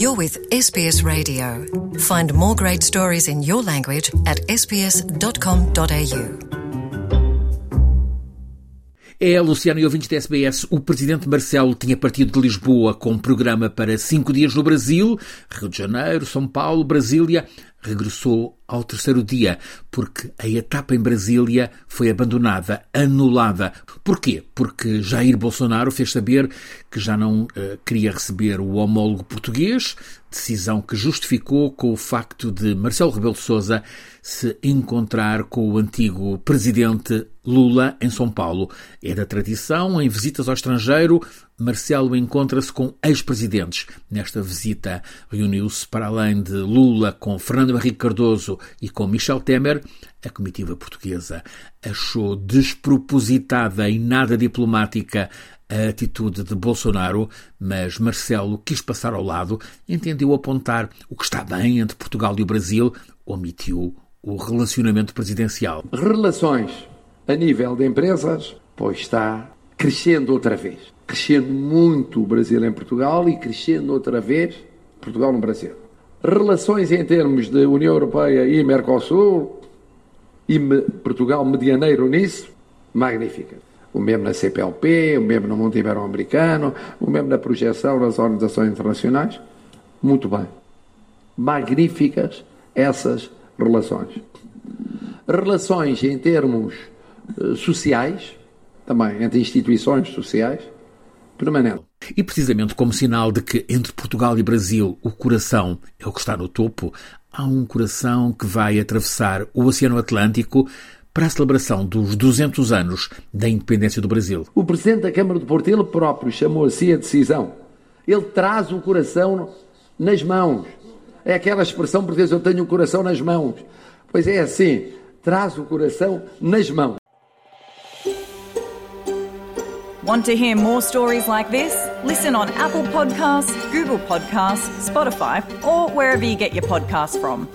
You're with SBS Radio. Find more great stories in your language at sbs.com.au. É, Luciano e ouvintes da SBS, o presidente Marcelo tinha partido de Lisboa com um programa para cinco dias no Brasil, Rio de Janeiro, São Paulo, Brasília. Regressou ao terceiro dia, porque a etapa em Brasília foi abandonada, anulada. Porquê? Porque Jair Bolsonaro fez saber que já não uh, queria receber o homólogo português, decisão que justificou com o facto de Marcelo Rebelo de Sousa se encontrar com o antigo presidente Lula em São Paulo. É da tradição, em visitas ao estrangeiro, Marcelo encontra-se com ex-presidentes. Nesta visita, reuniu-se para além de Lula com Fernando Henrique Cardoso e com Michel Temer. A comitiva portuguesa achou despropositada e nada diplomática a atitude de Bolsonaro, mas Marcelo quis passar ao lado, entendeu apontar o que está bem entre Portugal e o Brasil, omitiu o relacionamento presidencial. Relações a nível de empresas, pois está crescendo outra vez. Crescendo muito o Brasil em Portugal e crescendo outra vez Portugal no Brasil. Relações em termos de União Europeia e Mercosul, e Portugal medianeiro nisso, magnífica. O mesmo na CPLP, o mesmo no mundo ibero-americano, o mesmo na projeção nas organizações internacionais. Muito bem. Magníficas essas relações. Relações em termos uh, sociais, também entre instituições sociais, permanente. E precisamente como sinal de que entre Portugal e Brasil o coração é o que está no topo, há um coração que vai atravessar o Oceano Atlântico para a celebração dos 200 anos da independência do Brasil. O Presidente da Câmara do Porto, ele próprio chamou assim a decisão. Ele traz o coração nas mãos. É aquela expressão portuguesa, eu tenho o coração nas mãos. Pois é assim, traz o coração nas mãos. Want to hear more stories like this? Listen on Apple Podcasts, Google Podcasts, Spotify, or wherever you get your podcasts from.